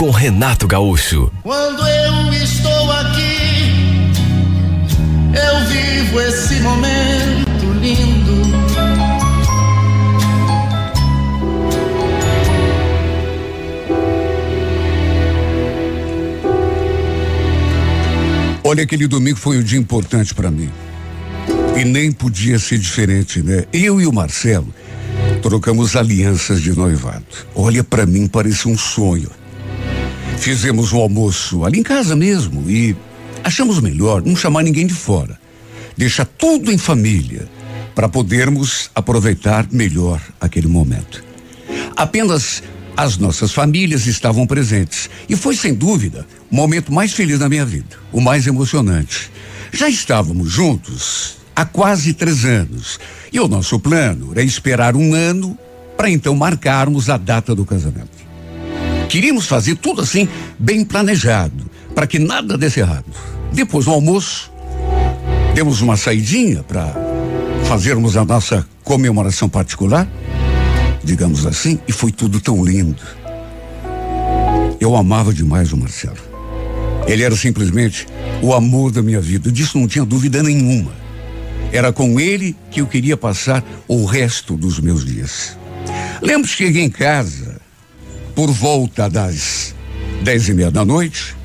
com Renato Gaúcho. Quando eu estou aqui, eu vivo esse momento lindo. Olha, aquele domingo foi um dia importante para mim. E nem podia ser diferente, né? Eu e o Marcelo trocamos alianças de noivado. Olha, para mim parecia um sonho. Fizemos o almoço ali em casa mesmo e achamos melhor não chamar ninguém de fora. Deixar tudo em família para podermos aproveitar melhor aquele momento. Apenas as nossas famílias estavam presentes e foi sem dúvida o momento mais feliz da minha vida, o mais emocionante. Já estávamos juntos há quase três anos. E o nosso plano era esperar um ano para então marcarmos a data do casamento. Queríamos fazer tudo assim, bem planejado, para que nada desse errado. Depois do almoço, demos uma saidinha para fazermos a nossa comemoração particular, digamos assim, e foi tudo tão lindo. Eu amava demais o Marcelo. Ele era simplesmente o amor da minha vida, disso não tinha dúvida nenhuma. Era com ele que eu queria passar o resto dos meus dias. Lembro que cheguei em casa por volta das dez e meia da noite.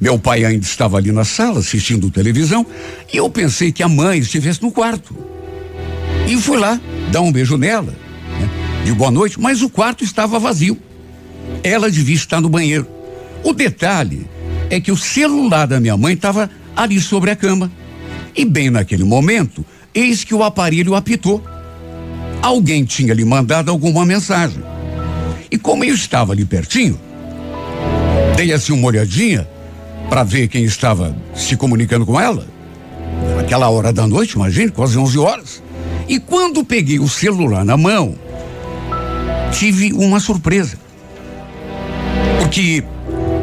Meu pai ainda estava ali na sala assistindo televisão e eu pensei que a mãe estivesse no quarto. E fui lá dar um beijo nela, né, de boa noite, mas o quarto estava vazio. Ela devia estar no banheiro. O detalhe é que o celular da minha mãe estava ali sobre a cama. E bem naquele momento, eis que o aparelho apitou. Alguém tinha lhe mandado alguma mensagem. E como eu estava ali pertinho, dei assim uma olhadinha para ver quem estava se comunicando com ela. Naquela hora da noite, imagine, quase 11 horas. E quando peguei o celular na mão, tive uma surpresa. Porque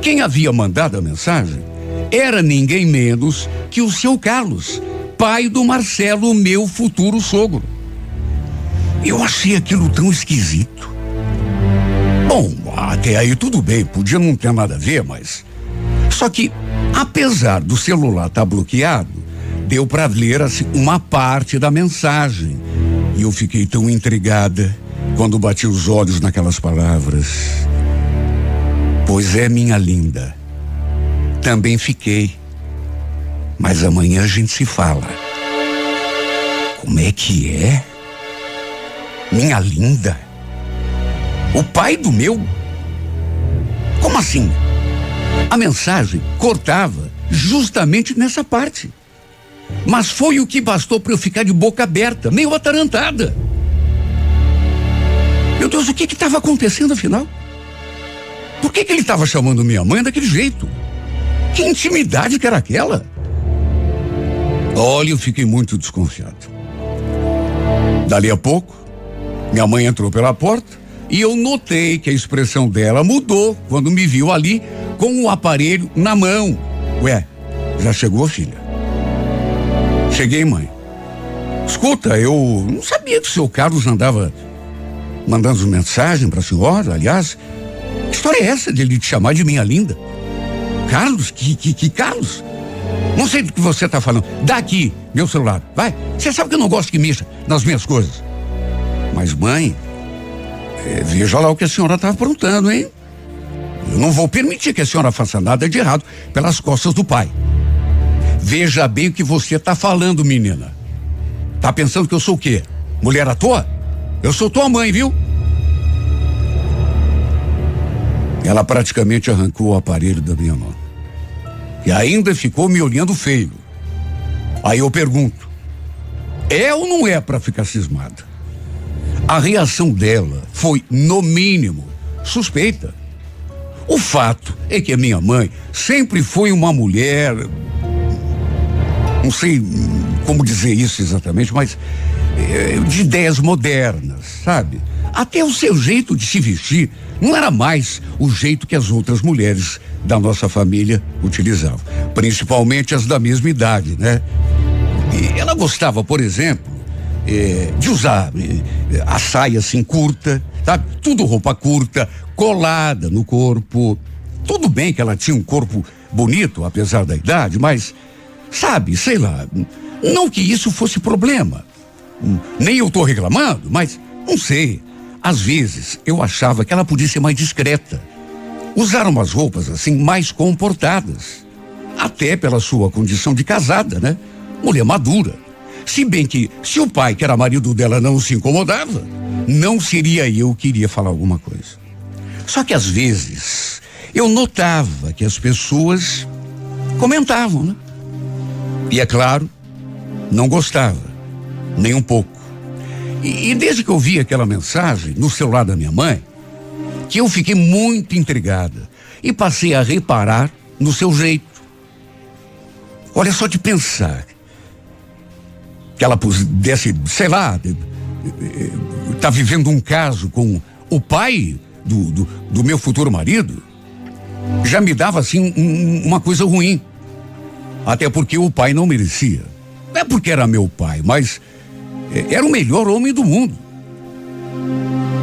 quem havia mandado a mensagem era ninguém menos que o seu Carlos, pai do Marcelo, meu futuro sogro. Eu achei aquilo tão esquisito. Bom, até aí tudo bem, podia não ter nada a ver, mas. Só que, apesar do celular estar tá bloqueado, deu para ler assim, uma parte da mensagem. E eu fiquei tão intrigada quando bati os olhos naquelas palavras. Pois é, minha linda. Também fiquei. Mas amanhã a gente se fala. Como é que é? Minha linda. O pai do meu? Como assim? A mensagem cortava justamente nessa parte. Mas foi o que bastou para eu ficar de boca aberta, meio atarantada. Meu Deus, o que estava acontecendo afinal? Por que, que ele estava chamando minha mãe daquele jeito? Que intimidade que era aquela? Olha, eu fiquei muito desconfiado. Dali a pouco, minha mãe entrou pela porta e eu notei que a expressão dela mudou quando me viu ali com o aparelho na mão. Ué, já chegou, filha? Cheguei, mãe. Escuta, eu não sabia que o seu Carlos andava mandando mensagem para a senhora. Aliás, que história é essa de ele te chamar de minha linda? Carlos? Que, que, que Carlos? Não sei do que você está falando. Dá aqui meu celular. Vai. Você sabe que eu não gosto que mexa nas minhas coisas. Mas, mãe, é, veja lá o que a senhora está aprontando, hein? Eu não vou permitir que a senhora faça nada de errado pelas costas do pai. Veja bem o que você está falando, menina. Tá pensando que eu sou o quê? Mulher à toa? Eu sou tua mãe, viu? Ela praticamente arrancou o aparelho da minha mão. E ainda ficou me olhando feio. Aí eu pergunto: é ou não é para ficar cismada? A reação dela foi, no mínimo, suspeita. O fato é que a minha mãe sempre foi uma mulher. Não sei como dizer isso exatamente, mas é, de ideias modernas, sabe? Até o seu jeito de se vestir não era mais o jeito que as outras mulheres da nossa família utilizavam, principalmente as da mesma idade, né? E ela gostava, por exemplo, é, de usar é, a saia assim curta, sabe? Tudo roupa curta, colada no corpo. Tudo bem que ela tinha um corpo bonito, apesar da idade, mas, sabe, sei lá, não que isso fosse problema. Nem eu estou reclamando, mas não sei. Às vezes eu achava que ela podia ser mais discreta. Usar umas roupas assim mais comportadas. Até pela sua condição de casada, né? Mulher madura. Se bem que, se o pai, que era marido dela, não se incomodava, não seria eu que iria falar alguma coisa. Só que às vezes eu notava que as pessoas comentavam, né? E é claro, não gostava, nem um pouco. E, e desde que eu vi aquela mensagem no celular da minha mãe, que eu fiquei muito intrigada e passei a reparar no seu jeito. Olha só de pensar que ela pudesse, sei lá, tá vivendo um caso com o pai do, do, do meu futuro marido, já me dava assim um, uma coisa ruim. Até porque o pai não merecia. Não é porque era meu pai, mas é, era o melhor homem do mundo.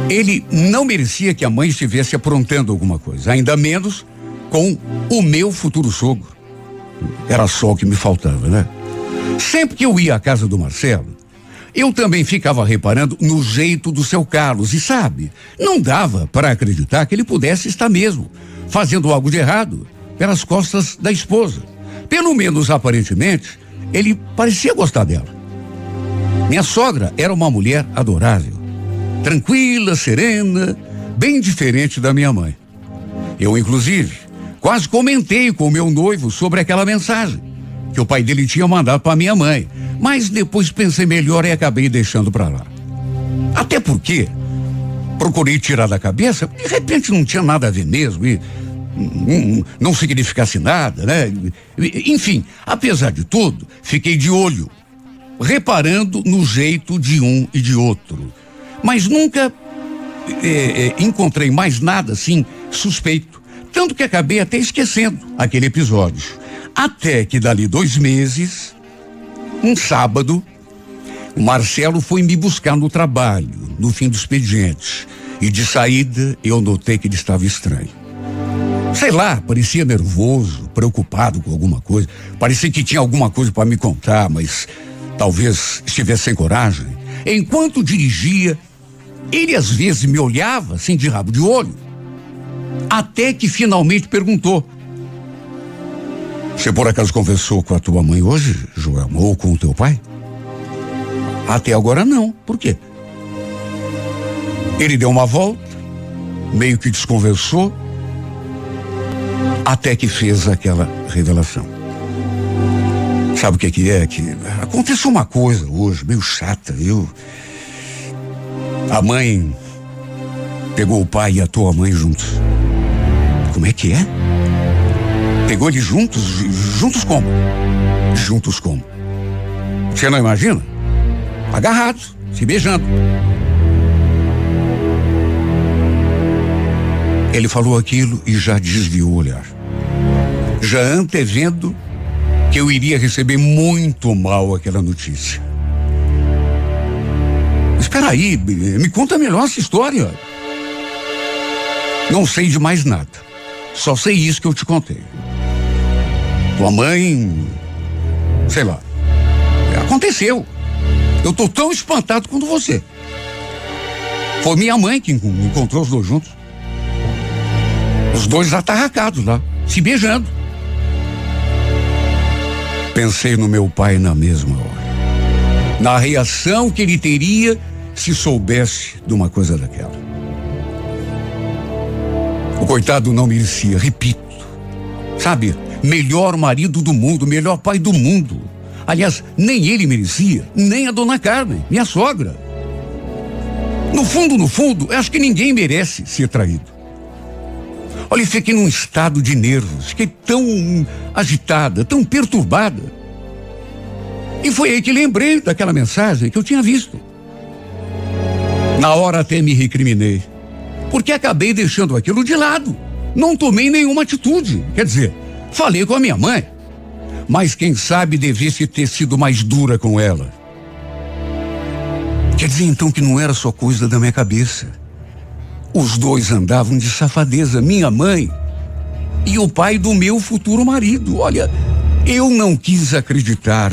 Ele não merecia que a mãe estivesse aprontando alguma coisa, ainda menos com o meu futuro sogro. Era só o que me faltava, né? Sempre que eu ia à casa do Marcelo, eu também ficava reparando no jeito do seu Carlos, e sabe, não dava para acreditar que ele pudesse estar mesmo fazendo algo de errado pelas costas da esposa. Pelo menos aparentemente, ele parecia gostar dela. Minha sogra era uma mulher adorável, tranquila, serena, bem diferente da minha mãe. Eu, inclusive, quase comentei com o meu noivo sobre aquela mensagem que o pai dele tinha mandado para minha mãe, mas depois pensei melhor e acabei deixando para lá. Até porque procurei tirar da cabeça, de repente não tinha nada a ver mesmo e não, não significasse nada, né? Enfim, apesar de tudo, fiquei de olho, reparando no jeito de um e de outro. Mas nunca é, é, encontrei mais nada assim suspeito. Tanto que acabei até esquecendo aquele episódio. Até que dali dois meses, um sábado, o Marcelo foi me buscar no trabalho, no fim do expediente. E de saída, eu notei que ele estava estranho. Sei lá, parecia nervoso, preocupado com alguma coisa. Parecia que tinha alguma coisa para me contar, mas talvez estivesse sem coragem. Enquanto dirigia, ele às vezes me olhava assim de rabo de olho. Até que finalmente perguntou: Você por acaso conversou com a tua mãe hoje, Joelma, ou com o teu pai? Até agora não. Por quê? Ele deu uma volta, meio que desconversou, até que fez aquela revelação. Sabe o que, que é? Que aconteceu uma coisa hoje, meio chata, viu? A mãe pegou o pai e a tua mãe juntos. Como é que é? Pegou eles juntos? Juntos como? Juntos como? Você não imagina? Agarrados, se beijando. Ele falou aquilo e já desviou o olhar. Já antevendo que eu iria receber muito mal aquela notícia. Espera aí, me conta melhor essa história. Não sei de mais nada. Só sei isso que eu te contei. Tua mãe, sei lá. Aconteceu. Eu tô tão espantado quanto você. Foi minha mãe que encontrou os dois juntos. Os dois atarracados lá, se beijando. Pensei no meu pai na mesma hora. Na reação que ele teria se soubesse de uma coisa daquela. O coitado não merecia, repito. Sabe, melhor marido do mundo, melhor pai do mundo. Aliás, nem ele merecia, nem a dona Carmen, minha sogra. No fundo, no fundo, acho que ninguém merece ser traído. Olha, fiquei num estado de nervos, fiquei tão agitada, tão perturbada. E foi aí que lembrei daquela mensagem que eu tinha visto. Na hora até me recriminei, porque acabei deixando aquilo de lado. Não tomei nenhuma atitude. Quer dizer, falei com a minha mãe, mas quem sabe devesse ter sido mais dura com ela. Quer dizer então que não era só coisa da minha cabeça. Os dois andavam de safadeza, minha mãe e o pai do meu futuro marido. Olha, eu não quis acreditar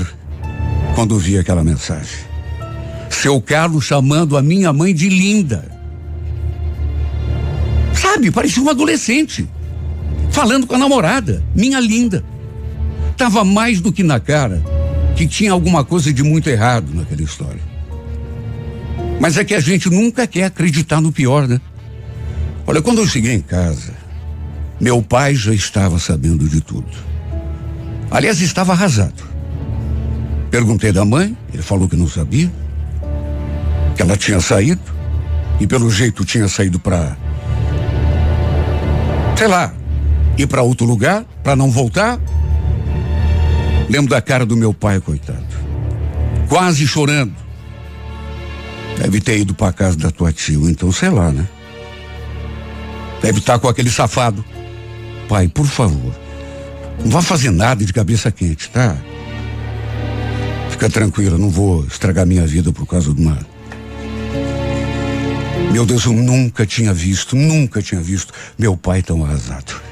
quando vi aquela mensagem. Seu Carlos chamando a minha mãe de linda. Sabe, parecia um adolescente. Falando com a namorada, minha linda. Tava mais do que na cara que tinha alguma coisa de muito errado naquela história. Mas é que a gente nunca quer acreditar no pior, né? Olha, quando eu cheguei em casa, meu pai já estava sabendo de tudo. Aliás, estava arrasado. Perguntei da mãe, ele falou que não sabia, que ela tinha saído e pelo jeito tinha saído para sei lá, ir para outro lugar, para não voltar. Lembro da cara do meu pai, coitado. Quase chorando. Deve ter ido para casa da tua tia, então sei lá, né? Deve estar com aquele safado. Pai, por favor, não vá fazer nada de cabeça quente, tá? Fica tranquila, não vou estragar minha vida por causa de uma. Meu Deus, eu nunca tinha visto, nunca tinha visto meu pai tão arrasado.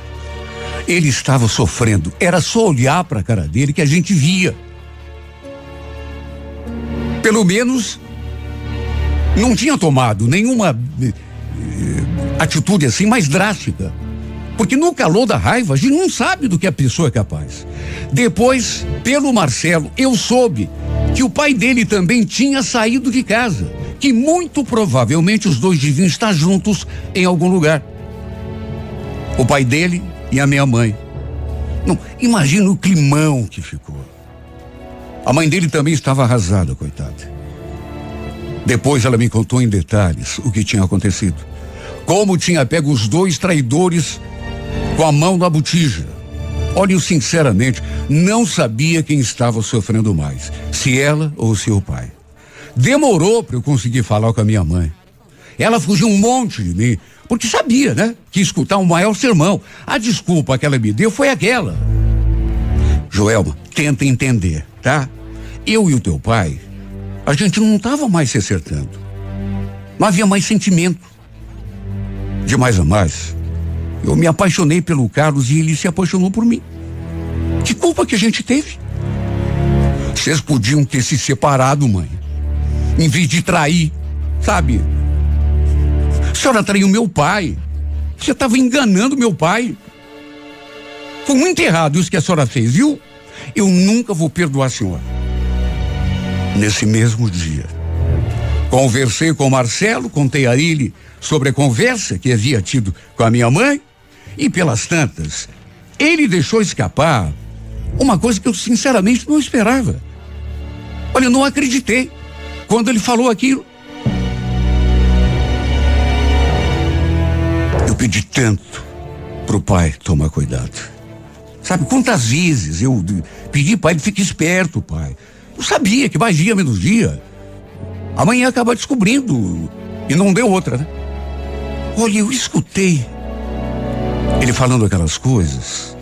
Ele estava sofrendo, era só olhar para a cara dele que a gente via. Pelo menos não tinha tomado nenhuma eh, atitude assim mais drástica. Porque no calor da raiva, a gente não sabe do que a pessoa é capaz. Depois, pelo Marcelo, eu soube que o pai dele também tinha saído de casa. Que muito provavelmente os dois deviam estar juntos em algum lugar. O pai dele e a minha mãe. Não, imagina o climão que ficou. A mãe dele também estava arrasada, coitada. Depois ela me contou em detalhes o que tinha acontecido como tinha pego os dois traidores com a mão na botija. Olhe, sinceramente, não sabia quem estava sofrendo mais, se ela ou seu pai. Demorou para eu conseguir falar com a minha mãe. Ela fugiu um monte de mim, porque sabia, né? Que escutar um maior sermão. A desculpa que ela me deu foi aquela. Joelma, tenta entender, tá? Eu e o teu pai, a gente não estava mais se acertando. Não havia mais sentimento de mais a mais, eu me apaixonei pelo Carlos e ele se apaixonou por mim. Que culpa que a gente teve? Vocês podiam ter se separado, mãe. Em vez de trair, sabe? A senhora traiu meu pai. Você estava enganando meu pai. Foi muito errado isso que a senhora fez, viu? Eu nunca vou perdoar a senhora. Nesse mesmo dia, conversei com o Marcelo, contei a ele sobre a conversa que havia tido com a minha mãe e pelas tantas, ele deixou escapar uma coisa que eu sinceramente não esperava. Olha, eu não acreditei quando ele falou aquilo. Pedi tanto pro pai tomar cuidado. Sabe quantas vezes eu pedi ele fique esperto, pai. Eu sabia que mais dia menos dia amanhã acaba descobrindo e não deu outra, né? Olha, eu escutei ele falando aquelas coisas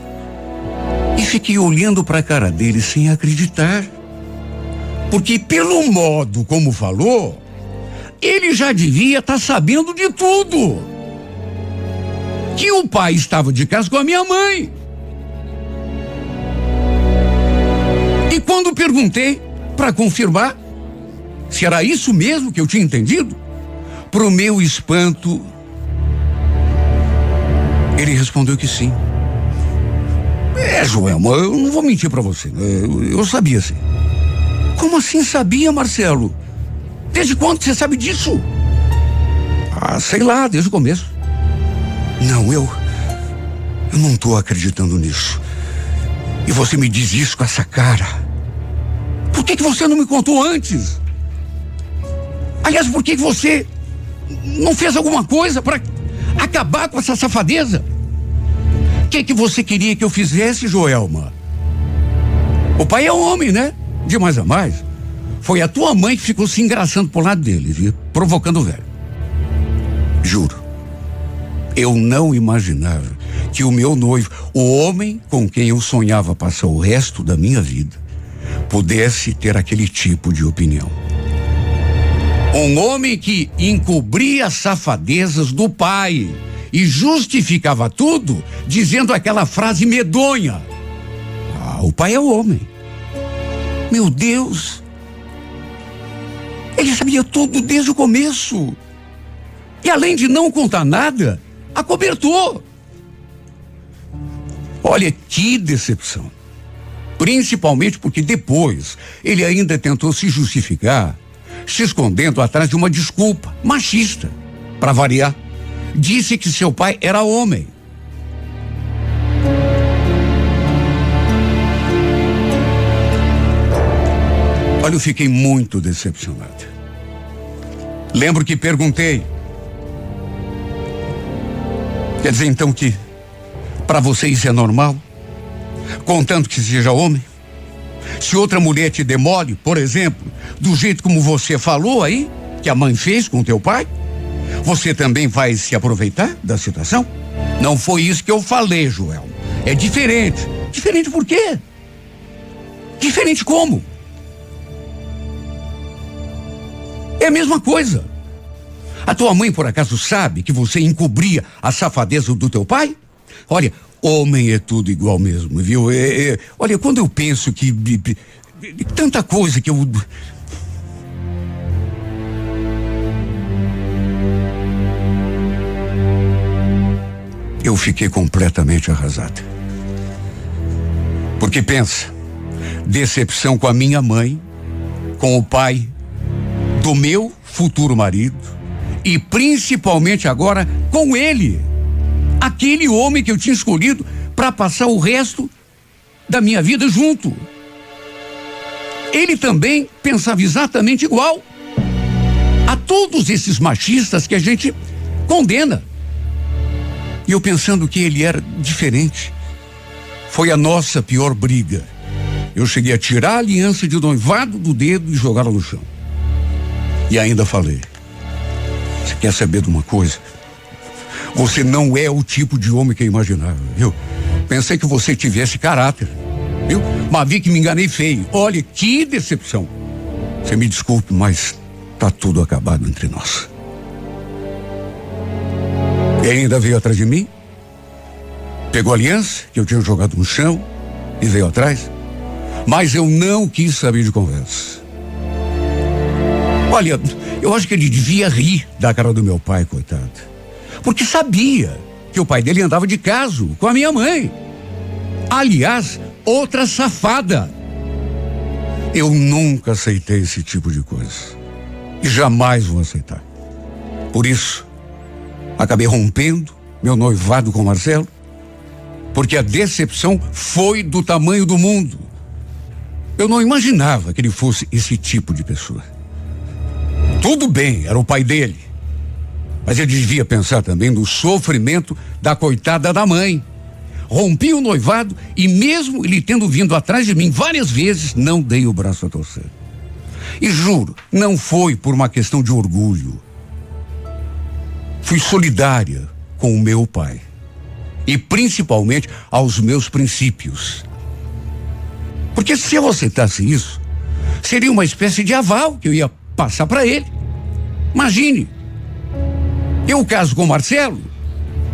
e fiquei olhando para a cara dele sem acreditar. Porque pelo modo como falou, ele já devia estar tá sabendo de tudo. Que o pai estava de casa com a minha mãe. E quando perguntei para confirmar se era isso mesmo que eu tinha entendido, pro meu espanto, ele respondeu que sim. É, Joelma, eu não vou mentir para você. Né? Eu, eu sabia sim. Como assim sabia, Marcelo? Desde quando você sabe disso? Ah, sei lá, desde o começo. Não, eu. Eu não tô acreditando nisso. E você me diz isso com essa cara. Por que, que você não me contou antes? Aliás, por que, que você não fez alguma coisa para acabar com essa safadeza. que que você queria que eu fizesse, Joelma? O pai é homem, né? De mais a mais. Foi a tua mãe que ficou se engraçando por lado dele, viu? Provocando o velho. Juro. Eu não imaginava que o meu noivo, o homem com quem eu sonhava passar o resto da minha vida, pudesse ter aquele tipo de opinião. Um homem que encobria as safadezas do pai e justificava tudo dizendo aquela frase medonha. Ah, o pai é o homem. Meu Deus! Ele sabia tudo desde o começo. E além de não contar nada, acobertou. Olha que decepção. Principalmente porque depois ele ainda tentou se justificar, se escondendo atrás de uma desculpa machista, para variar. Disse que seu pai era homem. Olha, eu fiquei muito decepcionado. Lembro que perguntei. Quer dizer então que para você isso é normal? Contanto que seja homem? Se outra mulher te demole, por exemplo, do jeito como você falou aí, que a mãe fez com teu pai, você também vai se aproveitar da situação? Não foi isso que eu falei, Joel. É diferente. Diferente por quê? Diferente como? É a mesma coisa. A tua mãe, por acaso, sabe que você encobria a safadeza do teu pai? Olha, homem é tudo igual mesmo, viu? É, é, olha, quando eu penso que. De, de, de, tanta coisa que eu. Eu fiquei completamente arrasado. Porque pensa, decepção com a minha mãe, com o pai do meu futuro marido e principalmente agora com ele, aquele homem que eu tinha escolhido para passar o resto da minha vida junto. Ele também pensava exatamente igual a todos esses machistas que a gente condena. E eu pensando que ele era diferente. Foi a nossa pior briga. Eu cheguei a tirar a aliança de noivado do dedo e jogá-la no chão. E ainda falei: Você quer saber de uma coisa? Você não é o tipo de homem que eu imaginava, viu? Pensei que você tivesse caráter, viu? Mas vi que me enganei feio. Olha, que decepção. Você me desculpe, mas tá tudo acabado entre nós. E ainda veio atrás de mim, pegou a aliança que eu tinha jogado no chão e veio atrás, mas eu não quis saber de conversa. Olha, eu acho que ele devia rir da cara do meu pai, coitado. Porque sabia que o pai dele andava de caso com a minha mãe. Aliás, outra safada. Eu nunca aceitei esse tipo de coisa. E jamais vou aceitar. Por isso, acabei rompendo meu noivado com Marcelo, porque a decepção foi do tamanho do mundo. Eu não imaginava que ele fosse esse tipo de pessoa. Tudo bem, era o pai dele. Mas ele devia pensar também no sofrimento da coitada da mãe. Rompi o noivado e, mesmo ele tendo vindo atrás de mim várias vezes, não dei o braço a torcer. E juro, não foi por uma questão de orgulho. Fui solidária com o meu pai. E principalmente aos meus princípios. Porque se eu aceitasse isso, seria uma espécie de aval que eu ia passar para ele. Imagine, eu caso com o Marcelo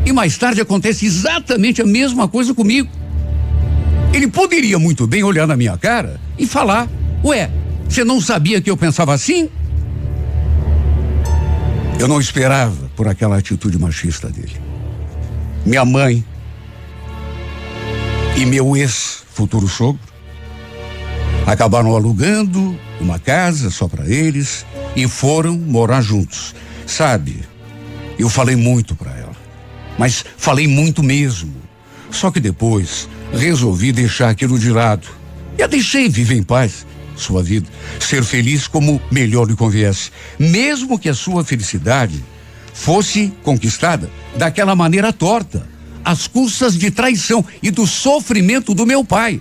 e mais tarde acontece exatamente a mesma coisa comigo. Ele poderia muito bem olhar na minha cara e falar: Ué, você não sabia que eu pensava assim? Eu não esperava por aquela atitude machista dele. Minha mãe e meu ex-futuro sogro acabaram alugando uma casa só para eles e foram morar juntos. Sabe, eu falei muito para ela, mas falei muito mesmo. Só que depois resolvi deixar aquilo de lado e a deixei viver em paz sua vida, ser feliz como melhor lhe conviesse, mesmo que a sua felicidade fosse conquistada daquela maneira torta, às custas de traição e do sofrimento do meu pai.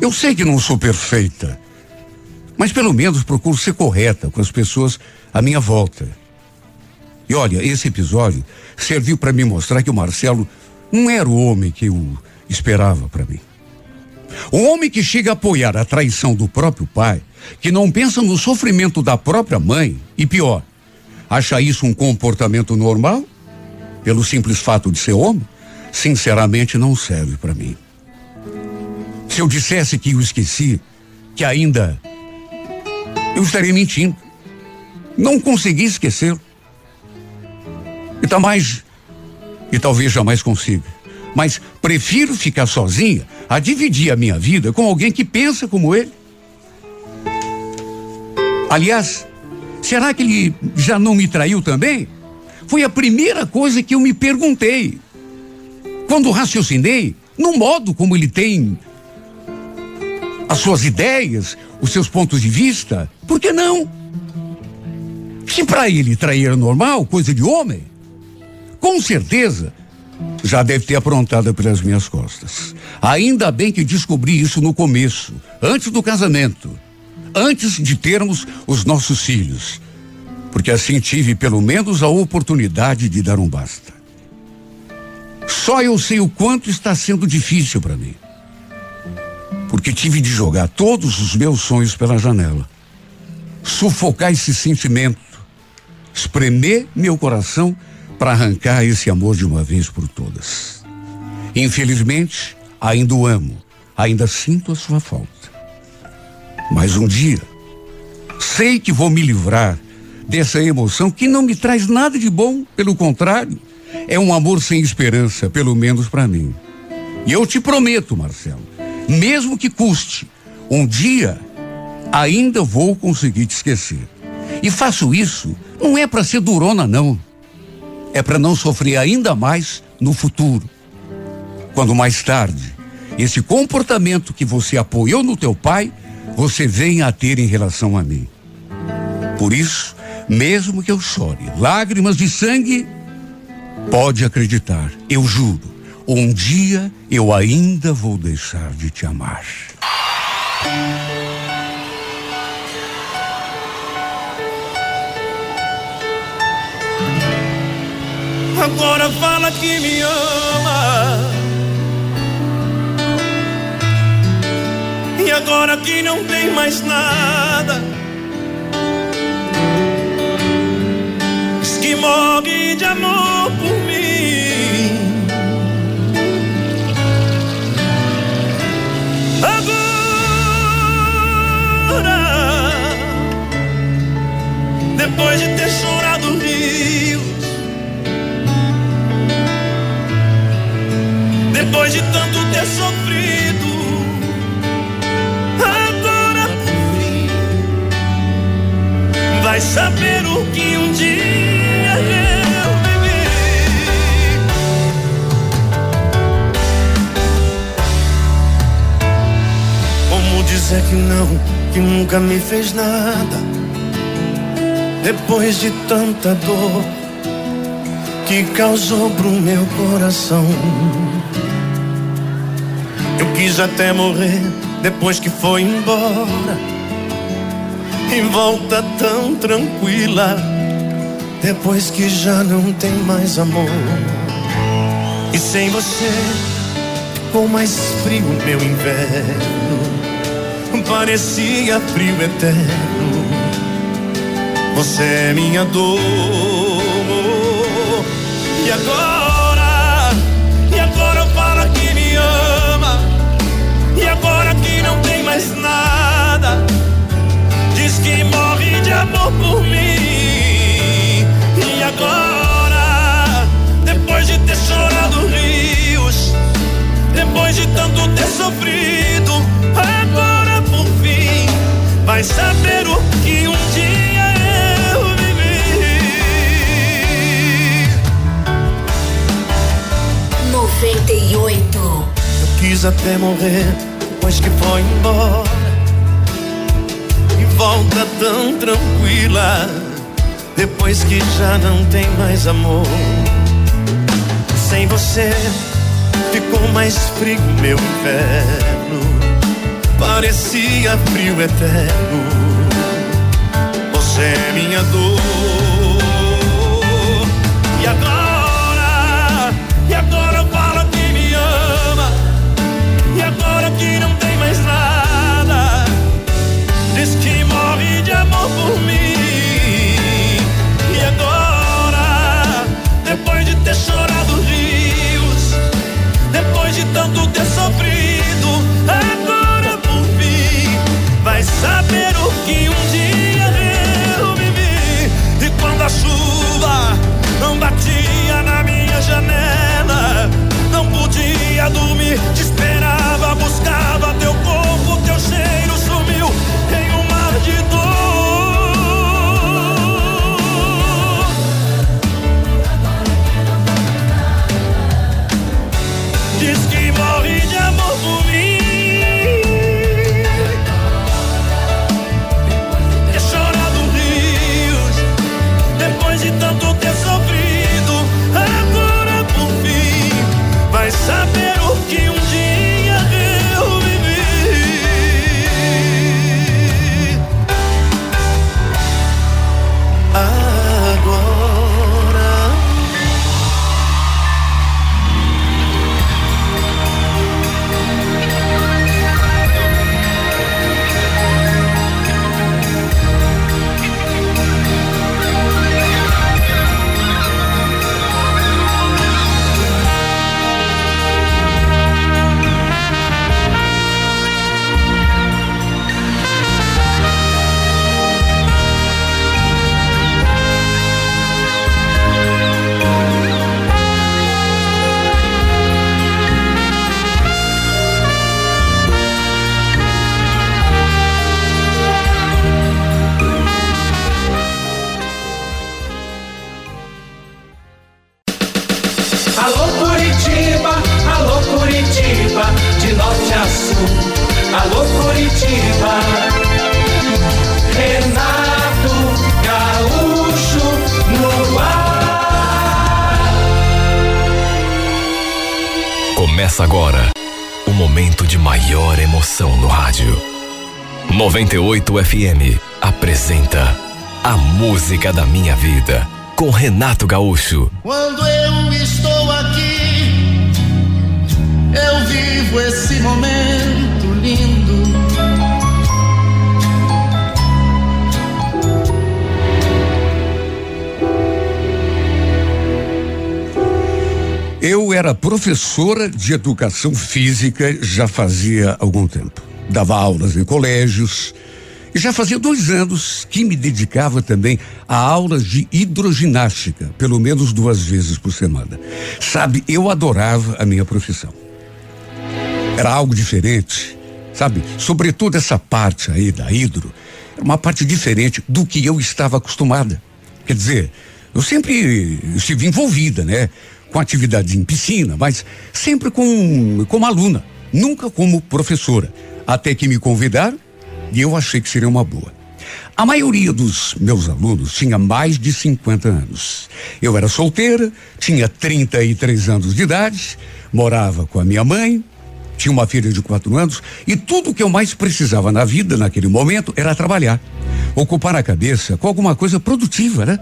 Eu sei que não sou perfeita, mas pelo menos procuro ser correta com as pessoas à minha volta. E olha, esse episódio serviu para me mostrar que o Marcelo não era o homem que eu esperava para mim. O homem que chega a apoiar a traição do próprio pai, que não pensa no sofrimento da própria mãe, e pior, acha isso um comportamento normal, pelo simples fato de ser homem, sinceramente não serve para mim. Se eu dissesse que o esqueci, que ainda eu estaria mentindo. Não consegui esquecê-lo. E tá mais e talvez jamais consiga. Mas prefiro ficar sozinha a dividir a minha vida com alguém que pensa como ele. Aliás, será que ele já não me traiu também? Foi a primeira coisa que eu me perguntei. Quando raciocinei, no modo como ele tem as suas ideias, os seus pontos de vista, por que não? Se para ele trair é normal, coisa de homem, com certeza já deve ter aprontado pelas minhas costas. Ainda bem que descobri isso no começo, antes do casamento, antes de termos os nossos filhos, porque assim tive pelo menos a oportunidade de dar um basta. Só eu sei o quanto está sendo difícil para mim porque tive de jogar todos os meus sonhos pela janela. Sufocar esse sentimento, espremer meu coração para arrancar esse amor de uma vez por todas. Infelizmente, ainda o amo, ainda sinto a sua falta. Mas um dia, sei que vou me livrar dessa emoção que não me traz nada de bom, pelo contrário, é um amor sem esperança, pelo menos para mim. E eu te prometo, Marcelo, mesmo que custe, um dia ainda vou conseguir te esquecer. E faço isso não é para ser durona, não. É para não sofrer ainda mais no futuro. Quando mais tarde, esse comportamento que você apoiou no teu pai, você venha a ter em relação a mim. Por isso, mesmo que eu chore lágrimas de sangue, pode acreditar, eu juro, um dia eu ainda vou deixar de te amar. Agora fala que me ama. E agora que não tem mais nada. Diz que morre de amor por depois de ter chorado rios, depois de tanto ter sofrido, agora por fim vai saber o que um dia eu vivi. Como dizer que não, que nunca me fez nada? Depois de tanta dor que causou pro meu coração. Eu quis até morrer depois que foi embora. E volta tão tranquila depois que já não tem mais amor. E sem você ficou mais frio meu inverno. Parecia frio eterno você é minha dor. E agora, até morrer depois que foi embora. E volta tão tranquila depois que já não tem mais amor. Sem você ficou mais frio meu inverno. Parecia frio eterno. Você é minha dor. FM apresenta A Música da Minha Vida com Renato Gaúcho. Quando eu estou aqui, eu vivo esse momento lindo. Eu era professora de educação física já fazia algum tempo. Dava aulas em colégios já fazia dois anos que me dedicava também a aulas de hidroginástica, pelo menos duas vezes por semana. Sabe, eu adorava a minha profissão. Era algo diferente, sabe? Sobretudo essa parte aí da hidro, era uma parte diferente do que eu estava acostumada. Quer dizer, eu sempre estive envolvida, né? Com atividades em piscina, mas sempre com, como aluna, nunca como professora. Até que me convidaram e eu achei que seria uma boa. A maioria dos meus alunos tinha mais de 50 anos. Eu era solteira, tinha 33 anos de idade, morava com a minha mãe, tinha uma filha de quatro anos e tudo que eu mais precisava na vida naquele momento era trabalhar, ocupar a cabeça com alguma coisa produtiva, né?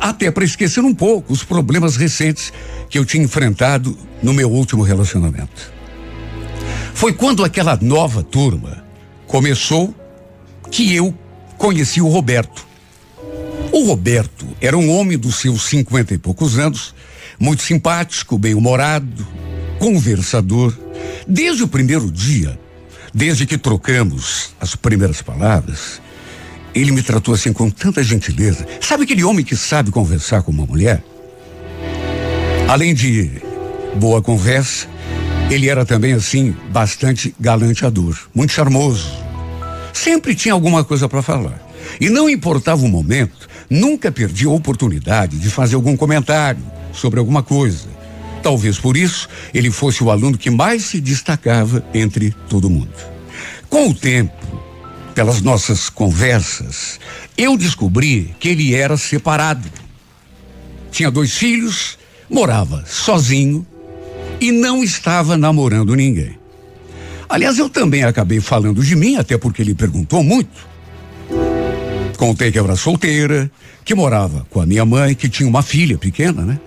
Até para esquecer um pouco os problemas recentes que eu tinha enfrentado no meu último relacionamento. Foi quando aquela nova turma começou que eu conheci o Roberto. O Roberto era um homem dos seus cinquenta e poucos anos, muito simpático, bem-humorado, conversador. Desde o primeiro dia, desde que trocamos as primeiras palavras, ele me tratou assim com tanta gentileza. Sabe aquele homem que sabe conversar com uma mulher? Além de boa conversa, ele era também assim bastante galanteador, muito charmoso. Sempre tinha alguma coisa para falar. E não importava o momento, nunca perdia a oportunidade de fazer algum comentário sobre alguma coisa. Talvez por isso ele fosse o aluno que mais se destacava entre todo mundo. Com o tempo, pelas nossas conversas, eu descobri que ele era separado. Tinha dois filhos, morava sozinho e não estava namorando ninguém. Aliás, eu também acabei falando de mim, até porque ele perguntou muito. Contei que eu era solteira, que morava com a minha mãe, que tinha uma filha pequena, né?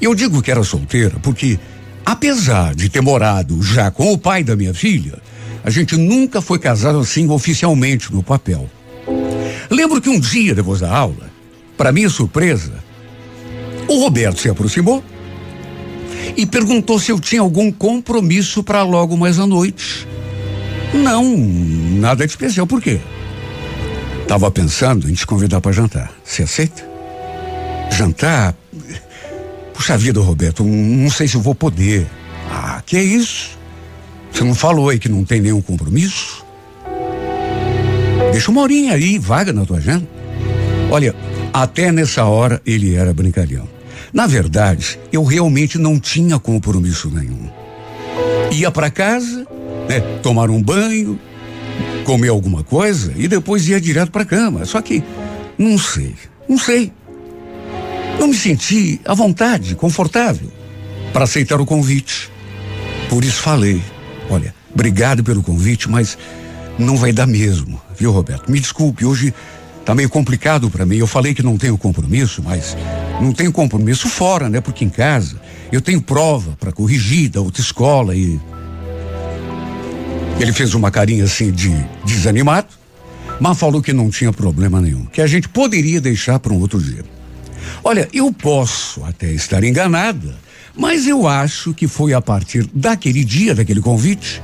E eu digo que era solteira porque, apesar de ter morado já com o pai da minha filha, a gente nunca foi casado assim oficialmente no papel. Lembro que um dia depois da aula, para minha surpresa, o Roberto se aproximou e perguntou se eu tinha algum compromisso para logo mais à noite. Não, nada de especial. Por quê? Tava pensando em te convidar para jantar. Você aceita? Jantar? Puxa vida, Roberto, não sei se eu vou poder. Ah, que é isso? Você não falou aí que não tem nenhum compromisso? Deixa uma horinha aí, vaga na tua agenda. Olha, até nessa hora ele era brincalhão. Na verdade, eu realmente não tinha compromisso nenhum. Ia para casa, né, tomar um banho, comer alguma coisa e depois ia direto para cama. Só que não sei, não sei. Não me senti à vontade, confortável para aceitar o convite. Por isso falei: olha, obrigado pelo convite, mas não vai dar mesmo, viu, Roberto? Me desculpe, hoje tá meio complicado para mim. Eu falei que não tenho compromisso, mas não tenho compromisso fora, né? Porque em casa eu tenho prova para corrigir da outra escola e. Ele fez uma carinha assim de desanimado, mas falou que não tinha problema nenhum, que a gente poderia deixar para um outro dia. Olha, eu posso até estar enganada, mas eu acho que foi a partir daquele dia, daquele convite,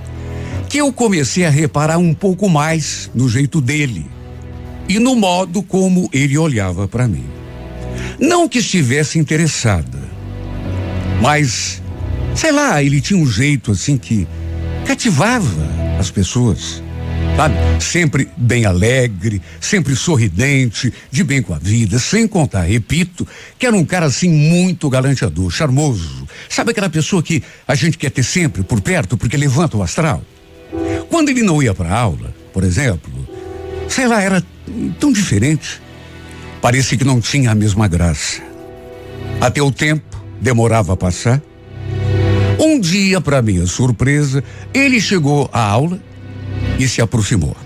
que eu comecei a reparar um pouco mais no jeito dele e no modo como ele olhava para mim. Não que estivesse interessada, mas, sei lá, ele tinha um jeito assim que cativava as pessoas. Sabe? Sempre bem alegre, sempre sorridente, de bem com a vida, sem contar, repito, que era um cara assim muito galanteador, charmoso. Sabe aquela pessoa que a gente quer ter sempre por perto porque levanta o astral? Quando ele não ia para aula, por exemplo, sei lá, era tão diferente. Parecia que não tinha a mesma graça. Até o tempo demorava a passar. Um dia, para minha surpresa, ele chegou à aula e se aproximou.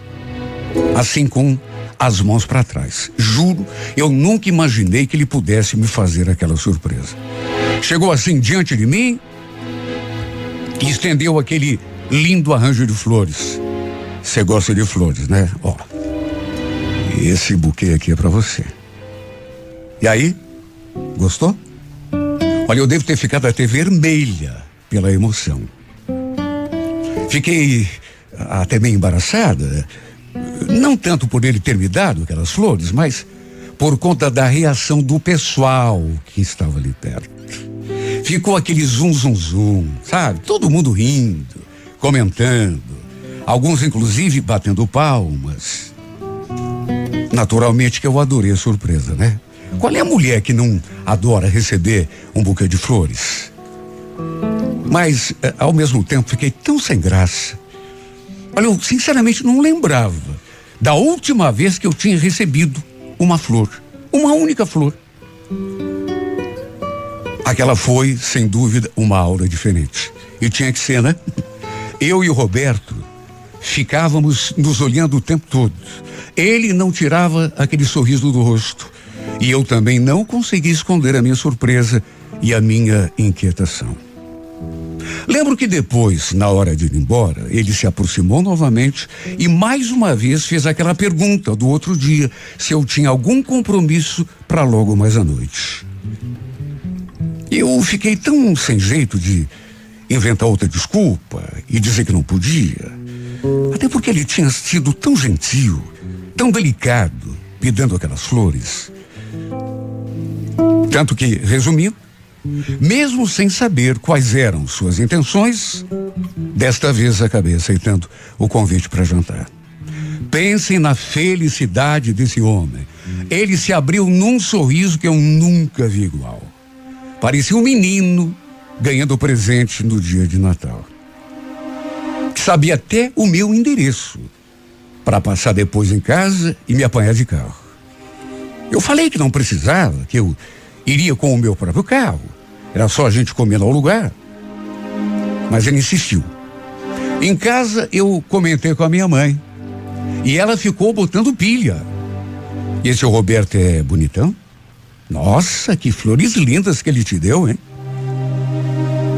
Assim com as mãos para trás. Juro, eu nunca imaginei que ele pudesse me fazer aquela surpresa. Chegou assim diante de mim e estendeu aquele lindo arranjo de flores. Você gosta de flores, né? Ó. Esse buquê aqui é para você. E aí? Gostou? Olha, eu devo ter ficado até vermelha pela emoção. Fiquei até meio embaraçada, não tanto por ele ter me dado aquelas flores, mas por conta da reação do pessoal que estava ali perto. Ficou aquele zum zum zum, sabe? Todo mundo rindo, comentando, alguns inclusive batendo palmas. Naturalmente que eu adorei a surpresa, né? Qual é a mulher que não adora receber um buquê de flores? Mas, eh, ao mesmo tempo, fiquei tão sem graça Olha, eu sinceramente não lembrava da última vez que eu tinha recebido uma flor. Uma única flor. Aquela foi, sem dúvida, uma aura diferente. E tinha que ser, né? Eu e o Roberto ficávamos nos olhando o tempo todo. Ele não tirava aquele sorriso do rosto. E eu também não consegui esconder a minha surpresa e a minha inquietação. Lembro que depois, na hora de ir embora, ele se aproximou novamente e mais uma vez fez aquela pergunta do outro dia se eu tinha algum compromisso para logo mais à noite. Eu fiquei tão sem jeito de inventar outra desculpa e dizer que não podia. Até porque ele tinha sido tão gentil, tão delicado, me dando aquelas flores. Tanto que, resumindo, mesmo sem saber quais eram suas intenções, desta vez acabei aceitando o convite para jantar. Pensem na felicidade desse homem. Ele se abriu num sorriso que eu nunca vi igual. Parecia um menino ganhando presente no dia de Natal. Sabia até o meu endereço para passar depois em casa e me apanhar de carro. Eu falei que não precisava, que eu iria com o meu próprio carro. Era só a gente comer no lugar. Mas ele insistiu. Em casa eu comentei com a minha mãe. E ela ficou botando pilha. E esse Roberto é bonitão? Nossa, que flores lindas que ele te deu, hein?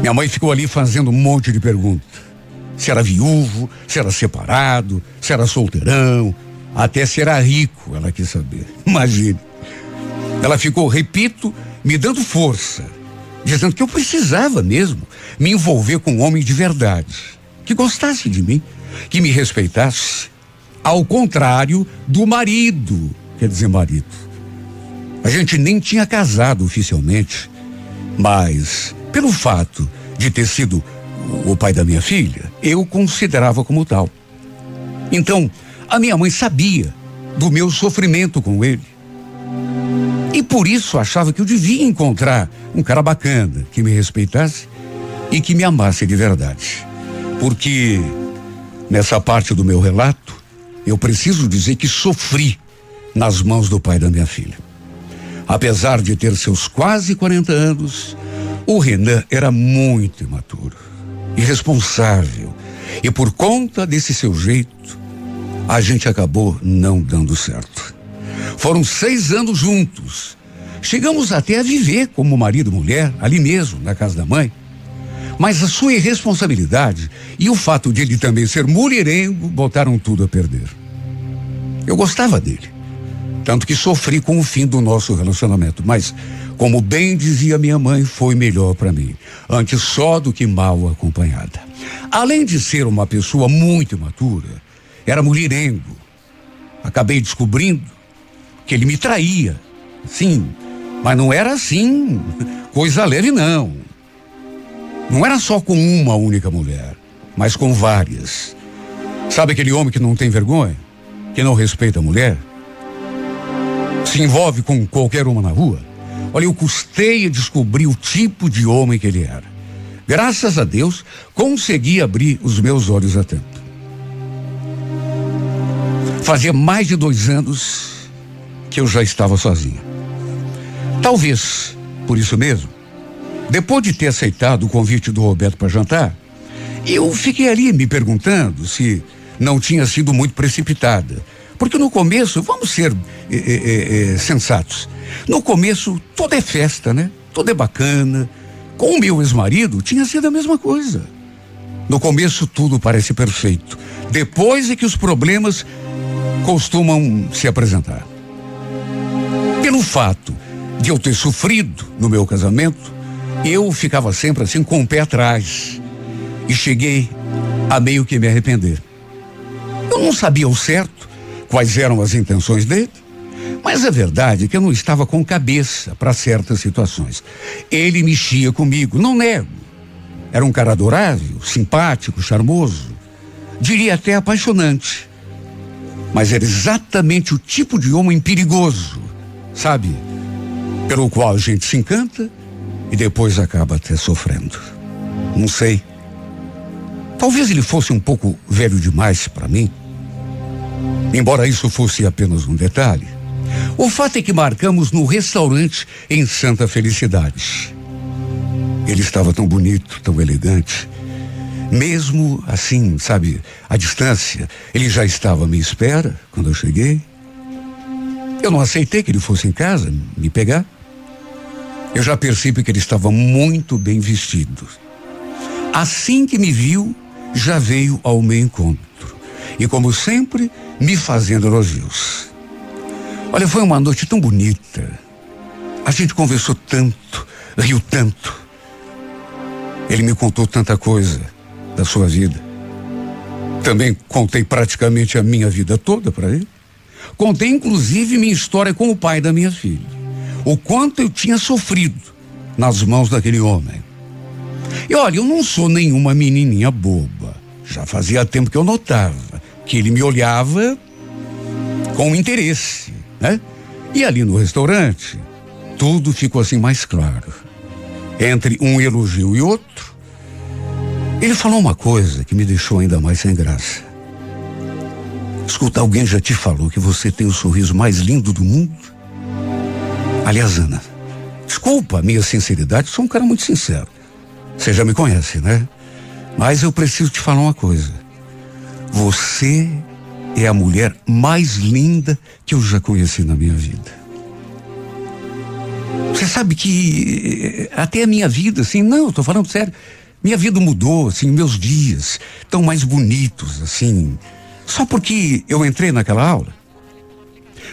Minha mãe ficou ali fazendo um monte de perguntas. Se era viúvo, se era separado, se era solteirão, até se era rico, ela quis saber. Imagine. Ela ficou, repito, me dando força, dizendo que eu precisava mesmo me envolver com um homem de verdade, que gostasse de mim, que me respeitasse, ao contrário do marido, quer dizer, marido. A gente nem tinha casado oficialmente, mas pelo fato de ter sido o pai da minha filha, eu considerava como tal. Então, a minha mãe sabia do meu sofrimento com ele. E por isso achava que eu devia encontrar um cara bacana, que me respeitasse e que me amasse de verdade. Porque nessa parte do meu relato, eu preciso dizer que sofri nas mãos do pai da minha filha. Apesar de ter seus quase 40 anos, o Renan era muito imaturo, irresponsável. E por conta desse seu jeito, a gente acabou não dando certo. Foram seis anos juntos. Chegamos até a viver como marido e mulher, ali mesmo, na casa da mãe. Mas a sua irresponsabilidade e o fato de ele também ser mulherengo botaram tudo a perder. Eu gostava dele. Tanto que sofri com o fim do nosso relacionamento. Mas como bem dizia minha mãe, foi melhor para mim, antes só do que mal acompanhada. Além de ser uma pessoa muito imatura, era mulherengo. Acabei descobrindo que ele me traía. Sim, mas não era assim, coisa leve não. Não era só com uma única mulher, mas com várias. Sabe aquele homem que não tem vergonha? Que não respeita a mulher? Se envolve com qualquer uma na rua? Olha, eu custei a descobrir o tipo de homem que ele era. Graças a Deus, consegui abrir os meus olhos a tempo. Fazia mais de dois anos que eu já estava sozinha. Talvez, por isso mesmo, depois de ter aceitado o convite do Roberto para jantar, eu fiquei ali me perguntando se não tinha sido muito precipitada. Porque no começo, vamos ser é, é, é, sensatos, no começo, tudo é festa, né? Tudo é bacana. Com o meu ex-marido, tinha sido a mesma coisa. No começo, tudo parece perfeito. Depois é que os problemas costumam se apresentar. Pelo fato de eu ter sofrido no meu casamento, eu ficava sempre assim com o pé atrás. E cheguei a meio que me arrepender. Eu não sabia ao certo quais eram as intenções dele. Mas a verdade é que eu não estava com cabeça para certas situações. Ele mexia comigo, não nego. Era um cara adorável, simpático, charmoso, diria até apaixonante. Mas era exatamente o tipo de homem perigoso, sabe? Pelo qual a gente se encanta e depois acaba até sofrendo. Não sei. Talvez ele fosse um pouco velho demais para mim. Embora isso fosse apenas um detalhe. O fato é que marcamos no restaurante em Santa Felicidade. Ele estava tão bonito, tão elegante. Mesmo assim, sabe, à distância, ele já estava à minha espera quando eu cheguei. Eu não aceitei que ele fosse em casa me pegar. Eu já percebi que ele estava muito bem vestido. Assim que me viu, já veio ao meu encontro. E como sempre, me fazendo elogios. Olha, foi uma noite tão bonita. A gente conversou tanto, riu tanto. Ele me contou tanta coisa da sua vida. Também contei praticamente a minha vida toda para ele. Contei inclusive minha história com o pai da minha filha. O quanto eu tinha sofrido nas mãos daquele homem. E olha, eu não sou nenhuma menininha boba. Já fazia tempo que eu notava que ele me olhava com interesse né? E ali no restaurante, tudo ficou assim mais claro. Entre um elogio e outro, ele falou uma coisa que me deixou ainda mais sem graça. Escuta, alguém já te falou que você tem o sorriso mais lindo do mundo? Aliás, Ana, Desculpa a minha sinceridade, sou um cara muito sincero. Você já me conhece, né? Mas eu preciso te falar uma coisa. Você é a mulher mais linda que eu já conheci na minha vida. Você sabe que eh, até a minha vida, assim, não, tô falando sério. Minha vida mudou, assim, meus dias estão mais bonitos, assim. Só porque eu entrei naquela aula.